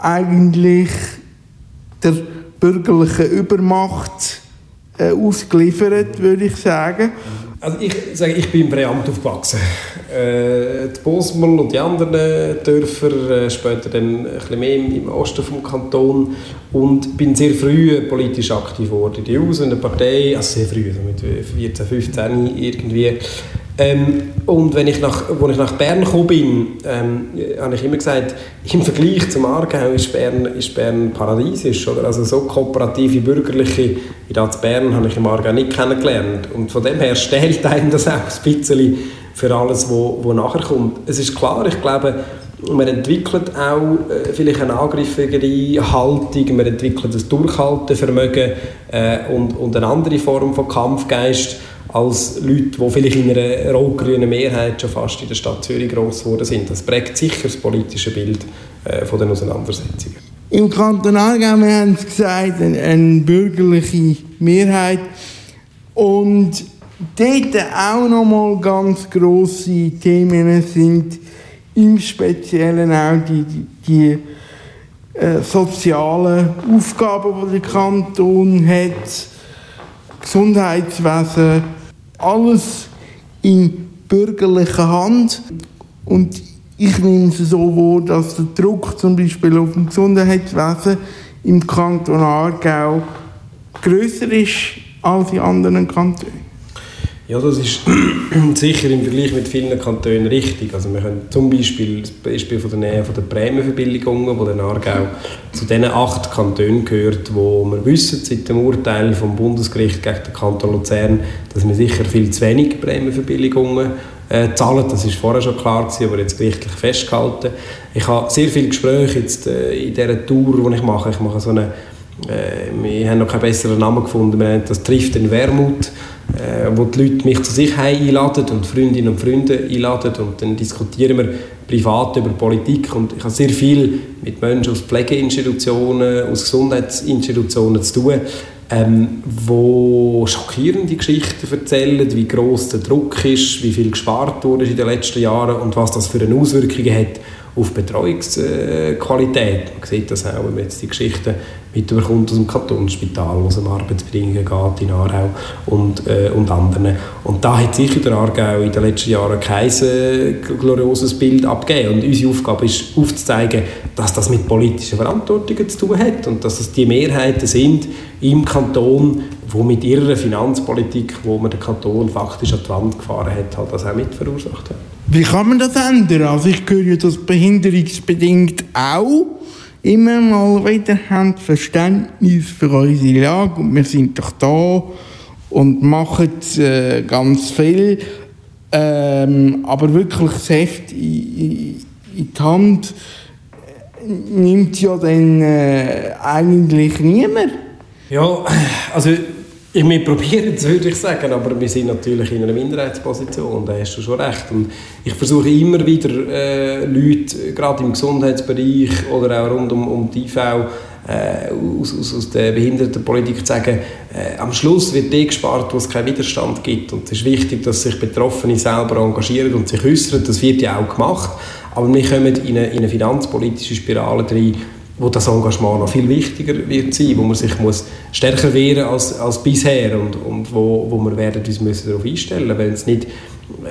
eigentlich der bürgerlichen Übermacht ausgeliefert, würde ich sagen. Also ich sage, ich bin im Präamt aufgewachsen. Äh, die Bosmel und die anderen Dörfer, äh, später dann ein bisschen mehr im, Osten vom Kanton und bin sehr früh politisch aktiv geworden. Die US in der Partei, also sehr früh, also mit 14, 15 irgendwie. Ähm, und wenn ich nach, als ich nach Bern gekommen bin, ähm, habe ich immer gesagt, im Vergleich zum Aargau ist Bern, ist Bern paradiesisch. Oder? Also so kooperative Bürgerliche wie da in Bern habe ich im Aargau nicht kennengelernt. Und von dem her stellt einem das auch ein bisschen für alles, wo, wo nachher kommt. Es ist klar, ich glaube, man entwickelt auch äh, vielleicht eine angriffigere Haltung, man entwickelt ein Durchhaltevermögen äh, und, und eine andere Form von Kampfgeist als Leute, die vielleicht in einer rot-grünen Mehrheit schon fast in der Stadt Zürich gross geworden sind. Das prägt sicher das politische Bild äh, von den Auseinandersetzungen. Im Kanton Aargau, wir haben es gesagt, eine, eine bürgerliche Mehrheit. Und dort auch nochmal ganz grosse Themen sind im Speziellen auch die, die, die äh, sozialen Aufgaben, die der Kanton hat, Gesundheitswesen, alles in bürgerlicher Hand. Und ich nehme es so wahr, dass der Druck zum Beispiel auf dem Gesundheitswesen im Kanton Aargau grösser ist als in anderen Kantonen. Ja, das ist sicher im Vergleich mit vielen Kantonen richtig. Also wir können zum Beispiel das Beispiel von der Nähe von der Prämienverbilligungen, wo der Aargau zu den acht Kantonen gehört, wo wir wissen seit dem Urteil vom Bundesgericht gegen den Kanton Luzern, dass wir sicher viel zu wenig Prämienverbilligungen äh, zahlen. Das ist vorher schon klar gewesen, aber jetzt gerichtlich festgehalten. Ich habe sehr viele Gespräche jetzt äh, in dieser Tour, die ich mache. Ich mache so eine äh, wir haben noch keinen besseren Namen gefunden. Wir haben das trifft den Wermut, äh, wo die Leute mich zu sich einladen und Freundinnen und Freunde einladen und dann diskutieren wir privat über Politik. Und ich habe sehr viel mit Menschen aus Pflegeinstitutionen, aus Gesundheitsinstitutionen zu tun, ähm, wo schockierende Geschichten erzählen, wie groß der Druck ist, wie viel gespart wurde in den letzten Jahren und was das für eine Auswirkungen hat auf Betreuungsqualität. Man sieht das auch, wenn man jetzt die Geschichten mitbekommt aus dem Kantonsspital, wo es um Arbeitsbedingungen geht in Aarau und, äh, und anderen. Und da hat sicher der Aargau in den letzten Jahren kein äh, glorioses Bild abgegeben. Und unsere Aufgabe ist aufzuzeigen, dass das mit politischen Verantwortungen zu tun hat und dass es die Mehrheiten sind im Kanton, wo mit ihrer Finanzpolitik, wo man den Kanton faktisch an die Wand gefahren hat, halt das auch mit verursacht hat. Wie kann man das ändern? Also ich höre das behinderungsbedingt auch. Immer mal wieder haben Verständnis für unsere Lage und wir sind doch da und machen äh, ganz viel. Ähm, aber wirklich das Heft in, in, in die Hand äh, nimmt ja dann äh, eigentlich niemand. Ja, also ich, wir probieren es, würde ich sagen, aber wir sind natürlich in einer Minderheitsposition, da hast du schon recht. Und ich versuche immer wieder äh, Leute, gerade im Gesundheitsbereich oder auch rund um, um die IV, äh, aus, aus, aus der Behindertenpolitik zu sagen, äh, am Schluss wird die gespart, wo es keinen Widerstand gibt. Und es ist wichtig, dass sich Betroffene selber engagieren und sich äußern. Das wird ja auch gemacht. Aber wir kommen in eine, in eine finanzpolitische Spirale rein, wo das Engagement noch viel wichtiger wird sein, wo man sich muss stärker wehren als, als bisher und, und wo, wo wir werden uns müssen darauf einstellen. Wenn es nicht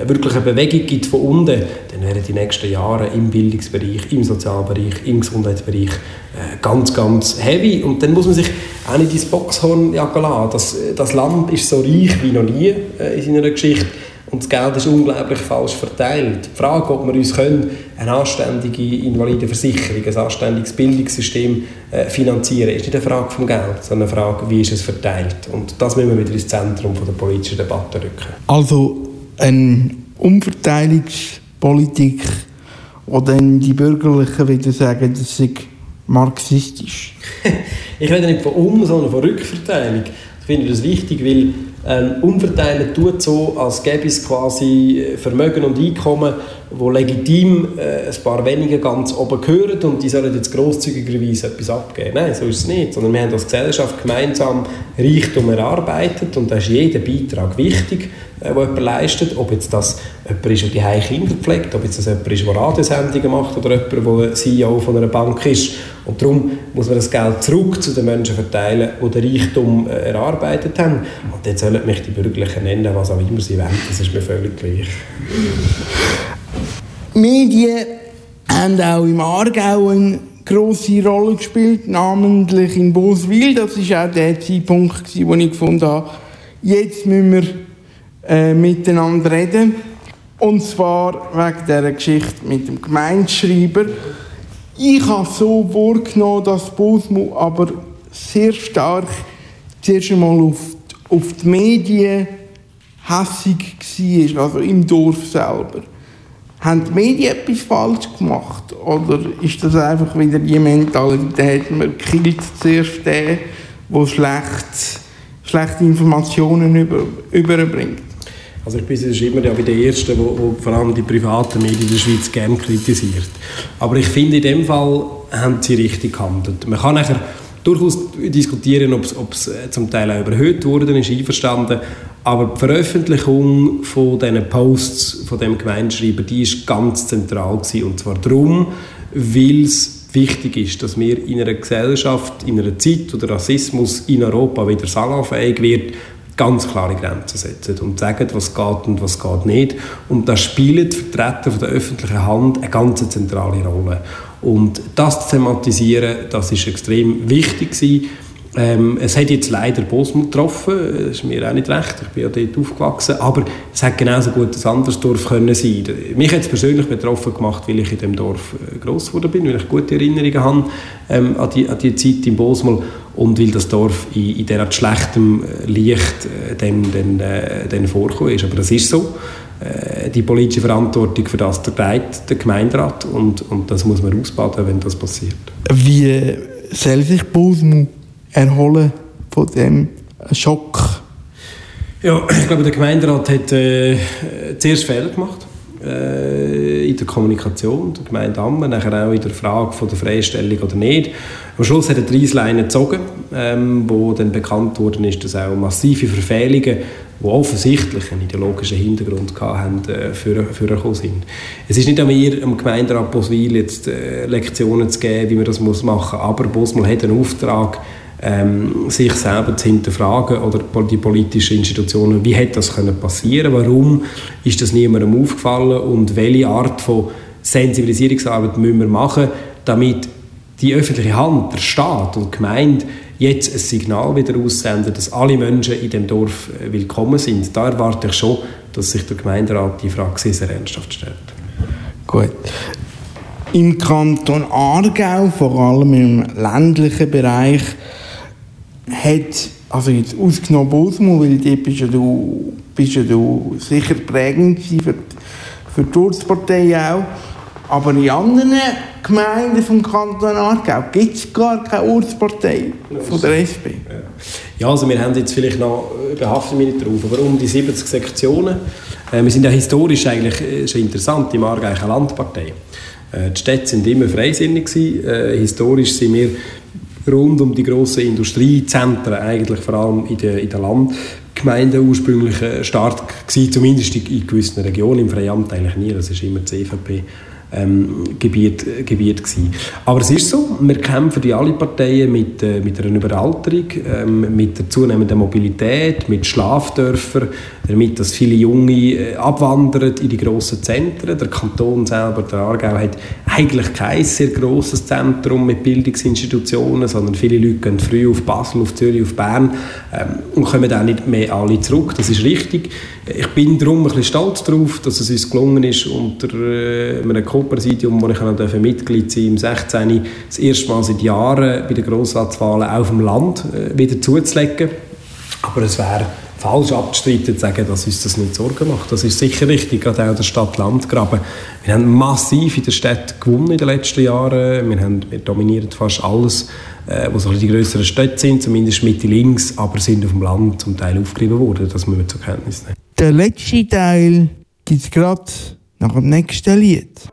wirklich eine Bewegung gibt von unten, dann werden die nächsten Jahre im Bildungsbereich, im Sozialbereich, im Gesundheitsbereich äh, ganz, ganz heavy. Und dann muss man sich auch nicht ins Boxhorn jagen lassen. Das, das Land ist so reich wie noch nie äh, in seiner Geschichte und das Geld ist unglaublich falsch verteilt. Die Frage, ob wir uns können, eine anständige Invalidenversicherung, ein anständiges Bildungssystem äh, finanzieren ist nicht eine Frage vom Geld, sondern eine Frage, wie ist es verteilt. Und das müssen wir wieder ins Zentrum von der politischen Debatte rücken. Also eine Umverteilungspolitik, wo dann die Bürgerlichen wieder sagen, das sei marxistisch. ich rede nicht von Um, sondern von Rückverteilung. Ich finde das wichtig, weil ähm, umverteilen tut so, als gäbe es quasi äh, Vermögen und Einkommen, wo legitim äh, ein paar wenige ganz oben gehören und die sollen jetzt grosszügigerweise etwas abgeben. Nein, so ist es nicht. Sondern wir haben als Gesellschaft gemeinsam Reichtum erarbeitet und da ist jeder Beitrag wichtig, äh, den jemand leistet. Ob jetzt das jemand ist, der die Kinder pflegt, ob das jemand ist, der Radiosendungen macht oder jemand, der CEO von einer Bank ist. Und darum muss man das Geld zurück zu den Menschen verteilen, die den Reichtum äh, erarbeitet haben. Und jetzt sollen mich die Bürgerlichen nennen, was auch immer sie wollen. Das ist mir völlig gleich. Medien haben auch im Aargau eine grosse Rolle gespielt, namentlich in Boswil. Das war auch der Zeitpunkt, wo ich gefunden habe, jetzt müssen wir äh, miteinander reden. Und zwar wegen dieser Geschichte mit dem Gemeindeschreiber. Ich habe so wahrgenommen, dass Bosmo aber sehr stark zuerst einmal auf, die- auf die Medien hässig war, also im Dorf selber. Haben die Medien etwas falsch gemacht? Oder ist das einfach wieder die Mentalität, man killt zuerst den, der schlecht, schlechte Informationen über, überbringt? Also ich bin sonst immer ja den Ersten, wo, wo vor allem die privaten Medien der Schweiz gerne kritisiert. Aber ich finde, in dem Fall haben sie richtig gehandelt. Man kann nachher durchaus diskutieren, ob es äh, zum Teil auch überhöht worden ist, einverstanden. Aber die Veröffentlichung von diesen Posts von dem Gemeindeschreiber, die ist ganz zentral gewesen. Und zwar darum, weil es wichtig ist, dass wir in einer Gesellschaft, in einer Zeit, wo der Rassismus in Europa wieder salonfähig wird, ganz klare Grenzen setzen und sagen, was geht und was geht nicht. Und da spielen die Vertreter von der öffentlichen Hand eine ganz zentrale Rolle. Und das zu thematisieren, das ist extrem wichtig gewesen. Ähm, es hat jetzt leider Bosmut getroffen, das ist mir auch nicht recht, ich bin ja dort aufgewachsen, aber es hätte genauso gut ein anderes Dorf können sein Mich hat es persönlich betroffen gemacht, weil ich in dem Dorf äh, gross geworden bin, weil ich gute Erinnerungen habe ähm, an, die, an die Zeit in Bosmol und weil das Dorf in, in derart schlechtem äh, Licht äh, dann, dann, äh, dann vorgekommen ist. Aber das ist so. Äh, die politische Verantwortung für das trägt der Gemeinderat und, und das muss man ausbaden, wenn das passiert. Wie soll sich Bosmo erholen von dem Schock? Ja, ich glaube, der Gemeinderat hat äh, zuerst Fehler gemacht. Äh, in der Kommunikation der Gemeinde Ammen, nachher auch in der Frage von der Freistellung oder nicht. Am Schluss hat er drei Leine gezogen, ähm, wo dann bekannt worden ist, dass auch massive Verfehlungen, die offensichtlich einen ideologischen Hintergrund hatten, äh, für, für sind. Es ist nicht an mir, am Gemeinderat Boswil jetzt äh, Lektionen zu geben, wie man das machen muss, aber Bosmal hat einen Auftrag, ähm, sich selber zu hinterfragen oder die politischen Institutionen, wie hätte das können passieren, warum ist das niemandem aufgefallen und welche Art von Sensibilisierungsarbeit müssen wir machen, damit die öffentliche Hand, der Staat und die Gemeinde jetzt ein Signal wieder aussenden, dass alle Menschen in dem Dorf äh, willkommen sind. Da erwarte ich schon, dass sich der Gemeinderat die Frage sehr, sehr ernsthaft stellt. Gut. Im Kanton Aargau, vor allem im ländlichen Bereich, hat, also jetzt ausgenommen Bosmo, weil dort bist ja du, bist ja du sicher prägend für, die- für die Ortspartei auch, aber in anderen Gemeinden vom Kanton Aargau gibt es gar keine Ortspartei von der SP. Ja, also wir haben jetzt vielleicht noch, behaften wir nicht drauf, aber um die 70 Sektionen. Äh, wir sind ja historisch eigentlich äh, schon interessant, im Aargau eine Landpartei. Äh, die Städte sind immer freisinnig. Äh, historisch sind wir rund um die grossen Industriezentren, eigentlich vor allem in den, in den Landgemeinden ursprünglich äh, stark gewesen, zumindest in, in gewissen Regionen, im Freiamt eigentlich nie, das ist immer das EVP ähm, Gebiet, Gebiet gewesen. Aber es ist so, wir kämpfen die alle Parteien mit, äh, mit einer Überalterung, ähm, mit der zunehmenden Mobilität, mit Schlafdörfern, damit dass viele Junge äh, abwandern in die grossen Zentren. Der Kanton selber, der Aargau, hat eigentlich kein sehr grosses Zentrum mit Bildungsinstitutionen, sondern viele Leute gehen früh auf Basel, auf Zürich, auf Bern ähm, und kommen auch nicht mehr alle zurück. Das ist richtig. Ich bin darum ein bisschen stolz darauf, dass es uns gelungen ist, unter äh, einem Co-Präsidium, wo ich noch Mitglied sein im 16. das erste Mal seit Jahren bei den Grossratswahlen auf dem Land äh, wieder zuzulegen. Aber es wäre falsch abzustreiten, zu sagen, dass uns das nicht Sorgen macht. Das ist sicher richtig, gerade auch der Stadt-Land-Graben. Wir haben massiv in der Stadt gewonnen in den letzten Jahren. Wir, haben, wir dominieren fast alles, äh, was so die größeren Städte sind, zumindest Mitte links, aber sind auf dem Land zum Teil aufgerieben worden. Das müssen wir zur Kenntnis nehmen. Der letzte Teil gibt es gerade nach dem nächsten Lied.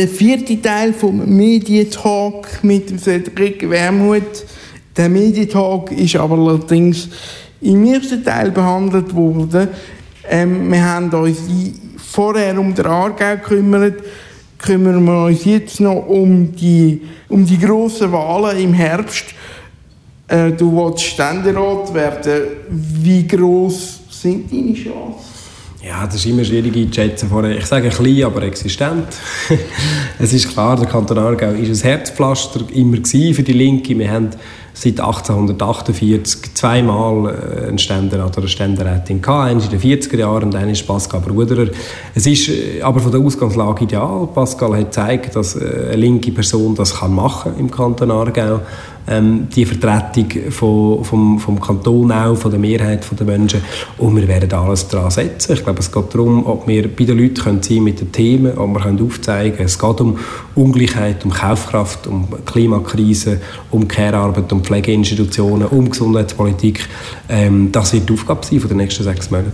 Der vierte Teil vom Medientalk mit Cedric Wermuth. Der Medientalk ist aber allerdings im ersten Teil behandelt worden. Ähm, wir haben uns vorher um den Aargau gekümmert, kümmern wir uns jetzt noch um die, um die grossen Wahlen im Herbst. Äh, du willst Ständerat werden. Wie gross sind deine Chancen? Ja, das ist immer schwierig einzuschätzen. Ich sage klein, aber existent. es ist klar, der Kanton Aargau ist ein Herzpflaster immer für die Linke. Wir haben seit 1848 zweimal äh, einen Ständerat oder eine Ständerätin gehabt. Eines in den 40er Jahren und eines ist Pascal Bruderer. Es ist äh, aber von der Ausgangslage ideal. Pascal hat gezeigt, dass äh, eine linke Person das kann machen im Kanton Aargau ähm, die Vertretung von, vom, vom Kanton auch, von der Mehrheit der Menschen. Und wir werden alles daran setzen. Ich glaube, es geht darum, ob wir bei den Leuten können sein mit den Themen, ob wir können aufzeigen können. Es geht um Ungleichheit, um Kaufkraft, um Klimakrise, um Care-Arbeit, um Pflegeinstitutionen, um Gesundheitspolitik. Ähm, das wird die Aufgabe sein von den nächsten sechs Monaten.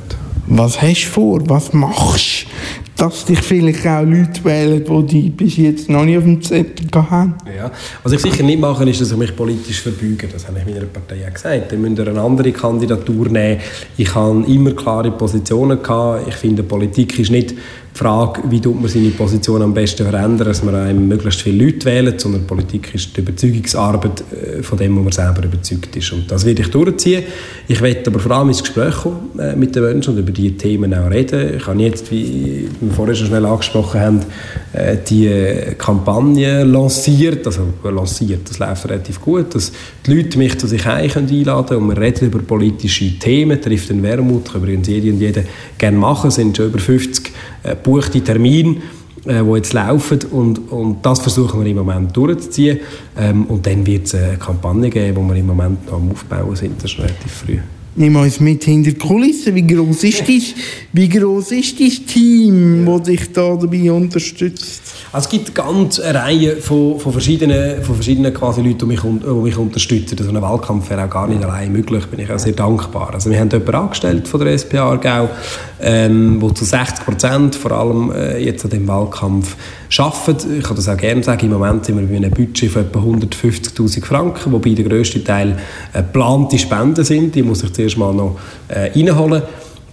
Was hast du vor? Was machst du? Dass dich vielleicht auch Leute wählen, die dich bis jetzt noch nicht auf dem Zettel haben. Ja. Was ich sicher nicht mache, ist, dass ich mich politisch verbeuge. Das habe ich meiner Partei ja gesagt. Dann müsst ihr eine andere Kandidatur nehmen. Ich habe immer klare Positionen gehabt. Ich finde, Politik ist nicht Frage, wie tut man seine Position am besten verändern, dass man einem möglichst viele Leute wählt, sondern Politik ist die Überzeugungsarbeit äh, von dem, wo man selber überzeugt ist. Und das werde ich durchziehen. Ich werde aber vor allem ins Gespräch kommen äh, mit den Menschen und über diese Themen auch reden. Ich habe jetzt, wie wir vorher schon schnell angesprochen haben, äh, die Kampagne lanciert, also lanciert, das läuft relativ gut, dass die Leute mich zu sich heim einladen können und wir reden über politische Themen, trifft den Wermut, können übrigens jede und jede gerne machen, es sind schon über 50 äh, gebuchte Termine, äh, die jetzt laufen und, und das versuchen wir im Moment durchzuziehen ähm, und dann wird es eine Kampagne geben, die wir im Moment noch am Aufbauen sind, das ist relativ früh. Nimm uns mit hinter die Kulissen. Wie groß ist dein, wie groß ist dein Team, das dich da dabei unterstützt? Also es gibt ganz eine Reihe von, von, verschiedenen, von verschiedenen quasi Leuten, die mich, die mich unterstützen. So ein Wahlkampf wäre auch gar nicht allein möglich, bin ich auch sehr dankbar. Also wir haben jemanden angestellt von der SP Aargau, ähm, der zu 60 Prozent vor allem äh, jetzt an dem Wahlkampf arbeitet. Ich kann das auch gerne sagen, im Moment sind wir bei einem Budget von etwa 150'000 Franken, wobei der grösste Teil äh, geplante Spenden sind. Die muss ich zuerst mal noch äh, reinholen.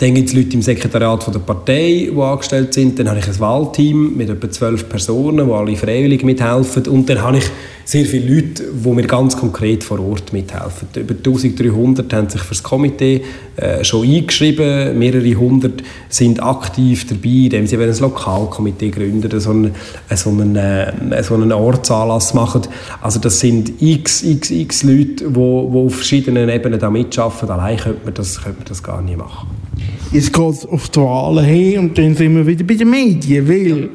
Dann gibt es Leute im Sekretariat von der Partei, die angestellt sind. Dann habe ich ein Wahlteam mit etwa zwölf Personen, die alle freiwillig mithelfen. Und dann habe ich sehr viele Leute, die mir ganz konkret vor Ort mithelfen. Über 1300 haben sich für das Komitee äh, schon eingeschrieben. Mehrere hundert sind aktiv dabei, indem sie ein Lokalkomitee gründen, so einen, äh, so einen, äh, so einen Ortsanlass machen. Also das sind x, x, x Leute, die, die auf verschiedenen Ebenen da mitarbeiten. Allein könnte man das, könnte man das gar nicht machen. Jetzt geht es auf die Wahlen hin und dann sind wir wieder bei den Medien, weil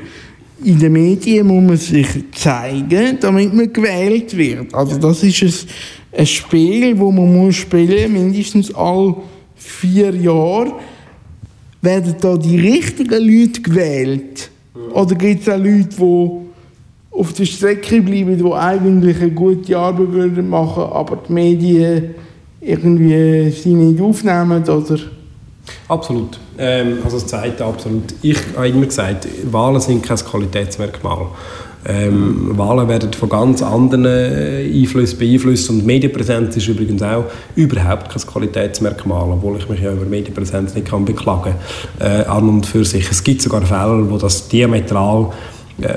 in den Medien muss man sich zeigen, damit man gewählt wird. Also das ist ein, ein Spiel, wo man muss spielen mindestens alle vier Jahre. Werden da die richtigen Leute gewählt? Oder gibt es auch Leute, die auf der Strecke bleiben, die eigentlich eine gute Arbeit würden machen, aber die Medien irgendwie sie nicht aufnehmen? Oder? Absolut. Ähm, also das Zweite absolut. Ich habe immer gesagt, Wahlen sind kein Qualitätsmerkmal. Ähm, Wahlen werden von ganz anderen äh, Einflüssen beeinflusst und Medienpräsenz ist übrigens auch überhaupt kein Qualitätsmerkmal, obwohl ich mich ja über Medienpräsenz nicht kann beklagen äh, an und für sich. Es gibt sogar Fälle, wo das diametral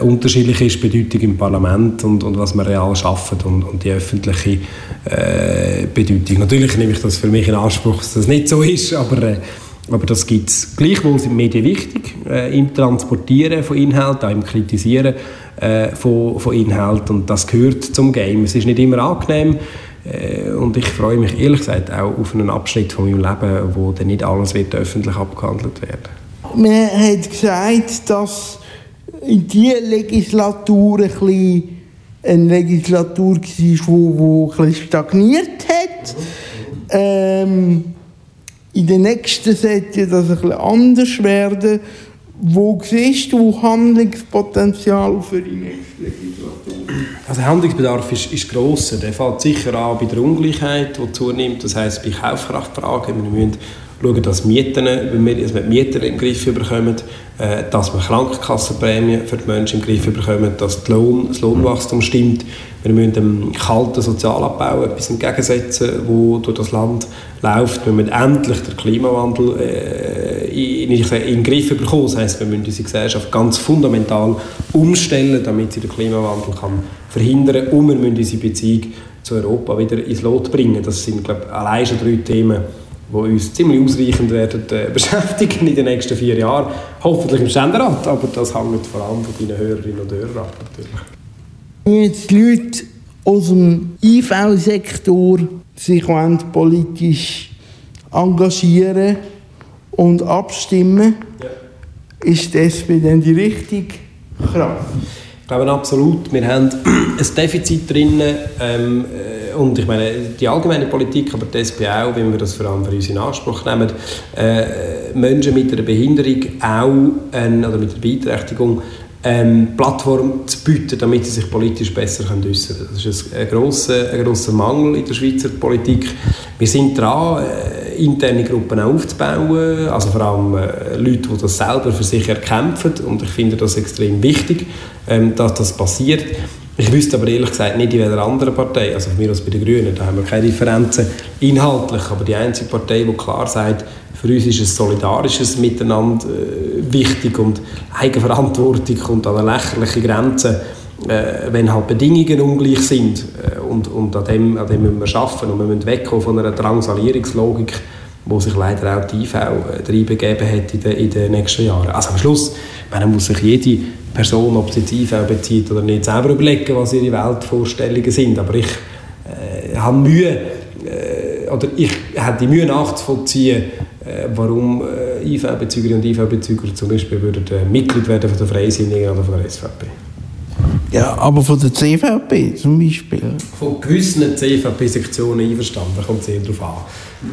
unterschiedlich ist, Bedeutung im Parlament und, und was man real schafft und, und die öffentliche äh, Bedeutung. Natürlich nehme ich das für mich in Anspruch, dass das nicht so ist, aber, äh, aber das gibt es. Gleichwohl sind Medien wichtig, äh, im Transportieren von Inhalten, auch im Kritisieren äh, von, von Inhalten und das gehört zum Game. Es ist nicht immer angenehm, äh, und ich freue mich ehrlich gesagt auch auf einen Abschnitt von meinem Leben, wo dann nicht alles wird öffentlich abgehandelt werden. Man hat gesagt, dass in dieser Legislatur ein bisschen eine Legislatur war, wo, wo ein stagniert hat. Ähm, in der nächsten sollte das ein bisschen anders werden. Wo siehst du Handlungspotenzial für die nächste Legislatur? Also Handlungsbedarf ist, ist gross. Der fällt sicher an bei der Ungleichheit, die zunimmt. Das heisst, bei Kaufkraftfragen. Wir müssen schauen, dass Mieten, wenn wir, wir die Mieten im Griff bekommen, äh, dass wir Krankenkassenprämien für die Menschen im Griff bekommen, dass Lohn, das Lohnwachstum stimmt. Wir müssen dem kalten Sozialabbau etwas entgegensetzen, wo durch das Land läuft. Wir müssen endlich den Klimawandel äh, in, in den Griff bekommen. Das heisst, wir müssen unsere Gesellschaft ganz fundamental umstellen, damit sie den Klimawandel kann verhindern kann. Und wir müssen unsere Beziehung zu Europa wieder ins Lot bringen. Das sind, glaube ich, allein schon drei Themen, die uns ziemlich ausreichend werden äh, beschäftigen in den nächsten vier Jahren. Hoffentlich im Ständerat, aber das hängt vor allem von deinen Hörerinnen und Hörern ab. Natürlich. Wenn jetzt die Leute aus dem IV-Sektor sich politisch engagieren und abstimmen, ist die SP dann die richtige Kraft? Glaube absolut, wir haben ein Defizit drin ähm, äh, und ich meine, die allgemeine Politik, aber die SP auch, wenn wir das vor allem für uns in Anspruch nehmen, äh, Menschen mit einer Behinderung auch, äh, oder mit einer Beeinträchtigung, ähm, Plattform zu bieten, damit sie sich politisch besser äußern können. Das ist ein, grosser, ein grosser Mangel in der Schweizer Politik. Wir sind dran, äh, interne Gruppen aufzubauen, also vor allem äh, Leute, die das selber für sich erkämpfen und ich finde das extrem wichtig, ähm, dass das passiert. Ich wüsste aber ehrlich gesagt nicht in welcher anderen Partei, also für mich als bei den Grünen, da haben wir keine Differenzen inhaltlich, aber die einzige Partei, die klar sagt, für uns ist ein solidarisches Miteinander äh, wichtig und Eigenverantwortung kommt an eine lächerliche Grenze, äh, wenn halt Bedingungen ungleich sind. Äh, und und an, dem, an dem müssen wir arbeiten und wir müssen wegkommen von einer Drangsalierungslogik, wo sich leider auch die IV reingegeben hat in den, in den nächsten Jahren. Also am Schluss man muss sich jede Person, ob sie jetzt IV bezieht oder nicht, selber überlegen, was ihre Weltvorstellungen sind. Aber ich äh, habe Mühe, äh, oder ich habe die Mühe nachzuvollziehen, äh, warum äh, IV-Bezügerinnen und IV-Bezüger zum Beispiel würden, äh, Mitglied werden von der Freisinnigen oder von der SVP. Ja, aber von der CVP zum Beispiel. Von gewissen CVP-Sektionen einverstanden, da kommt es sehr darauf an.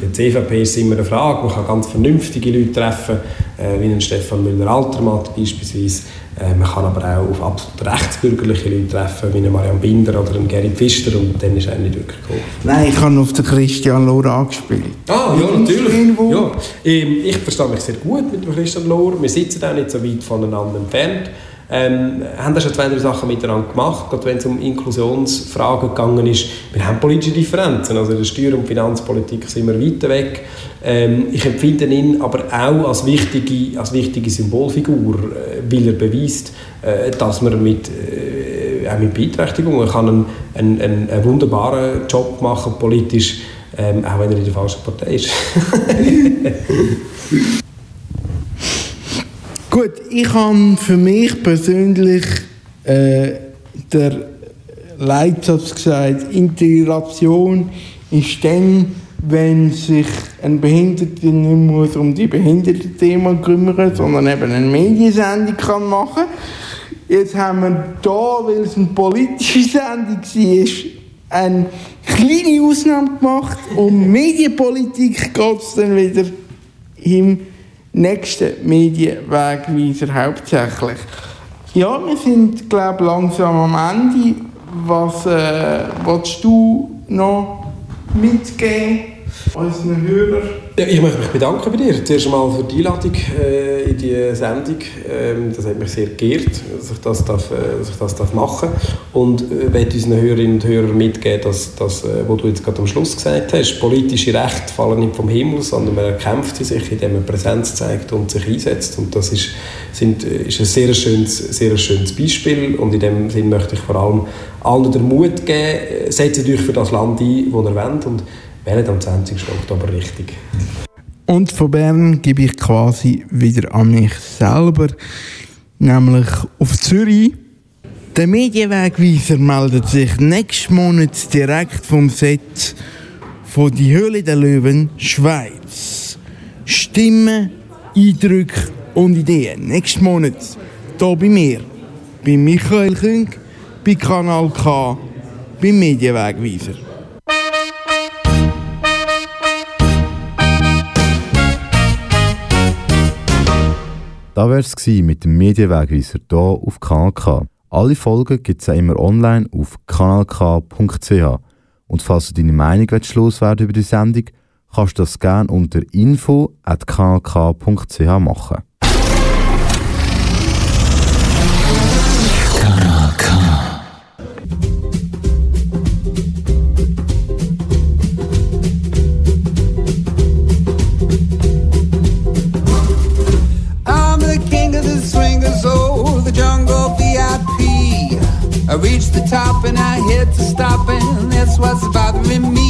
Der CVP ist immer eine Frage, man kann ganz vernünftige Leute treffen, wie einen Stefan Müller-Altermatt beispielsweise. Äh, man kann aber auch auf absolut rechtsbürgerliche Leute treffen, wie einen Marian Binder oder einen Gerrit Pfister und dann ist er nicht wirklich geholfen. Nein, ich habe auf den Christian Lora angespielt. Ah, ja, natürlich. Ja. Ähm, ich verstehe mich sehr gut mit dem Christian Lohr. Wir sitzen auch nicht so weit voneinander entfernt. Ähm, haben da schon zwei, drei Sachen miteinander gemacht, gerade wenn es um Inklusionsfragen gegangen ist. Wir haben politische Differenzen, also in der Steuer- und Finanzpolitik sind wir weiter weg. Ähm, ich empfinde ihn aber auch als wichtige, als wichtige Symbolfigur, äh, weil er beweist, äh, dass man mit, äh, auch mit Beeinträchtigungen kann einen, einen, einen, einen wunderbaren Job machen politisch, ähm, auch wenn er in der falschen Partei ist. Gut, ich habe für mich persönlich äh, der Leitsatz gesagt, Integration ist dann, wenn sich ein Behinderter nicht muss um die Behindertenthema kümmern, sondern eben eine Mediensendung kann machen. Jetzt haben wir da, weil es eine politische Sendung war, eine kleine Ausnahme gemacht. Um Medienpolitik geht es dann wieder im nächsten Medienwegweiser hauptsächlich. Ja, wir sind, glaube langsam am Ende. Was äh, willst du noch mitgeben unseren Hörern? Ich möchte mich bedanken bei dir. Zuerst einmal für die Einladung äh, in die Sendung. Ähm, das hat mich sehr geehrt, dass ich das, darf, äh, dass ich das darf machen Und äh, möchte unseren Hörerinnen und Hörern mitgeben, dass das, was du jetzt gerade am Schluss gesagt hast, politische Rechte fallen nicht vom Himmel, sondern man erkämpft sie sich, indem man Präsenz zeigt und sich einsetzt. Und das ist, sind, ist ein sehr schönes, sehr schönes Beispiel. Und in dem Sinne möchte ich vor allem allen den Mut geben, setzt euch für das Land ein, das ihr wollt. Und wählt am 20. Oktober richtig. Und von Bern gebe ich quasi wieder an mich selber, nämlich auf Zürich. Der Medienwegweiser meldet sich nächsten Monat direkt vom Set von Die Höhle der Löwen Schweiz. Stimmen, Eindrücke und Ideen. Nächsten Monat hier bei mir, bei Michael Küng, bei Kanal K, beim Medienwegweiser. Da wär's gsi mit dem Medienwegweiser hier auf Kanal. Alle Folgen gibt's ja immer online auf kanalk.ch. Und falls du deine Meinung loswerden über die Sendung, kannst du das gerne unter info.kanal.ch machen. stopping. That's what's bothering me.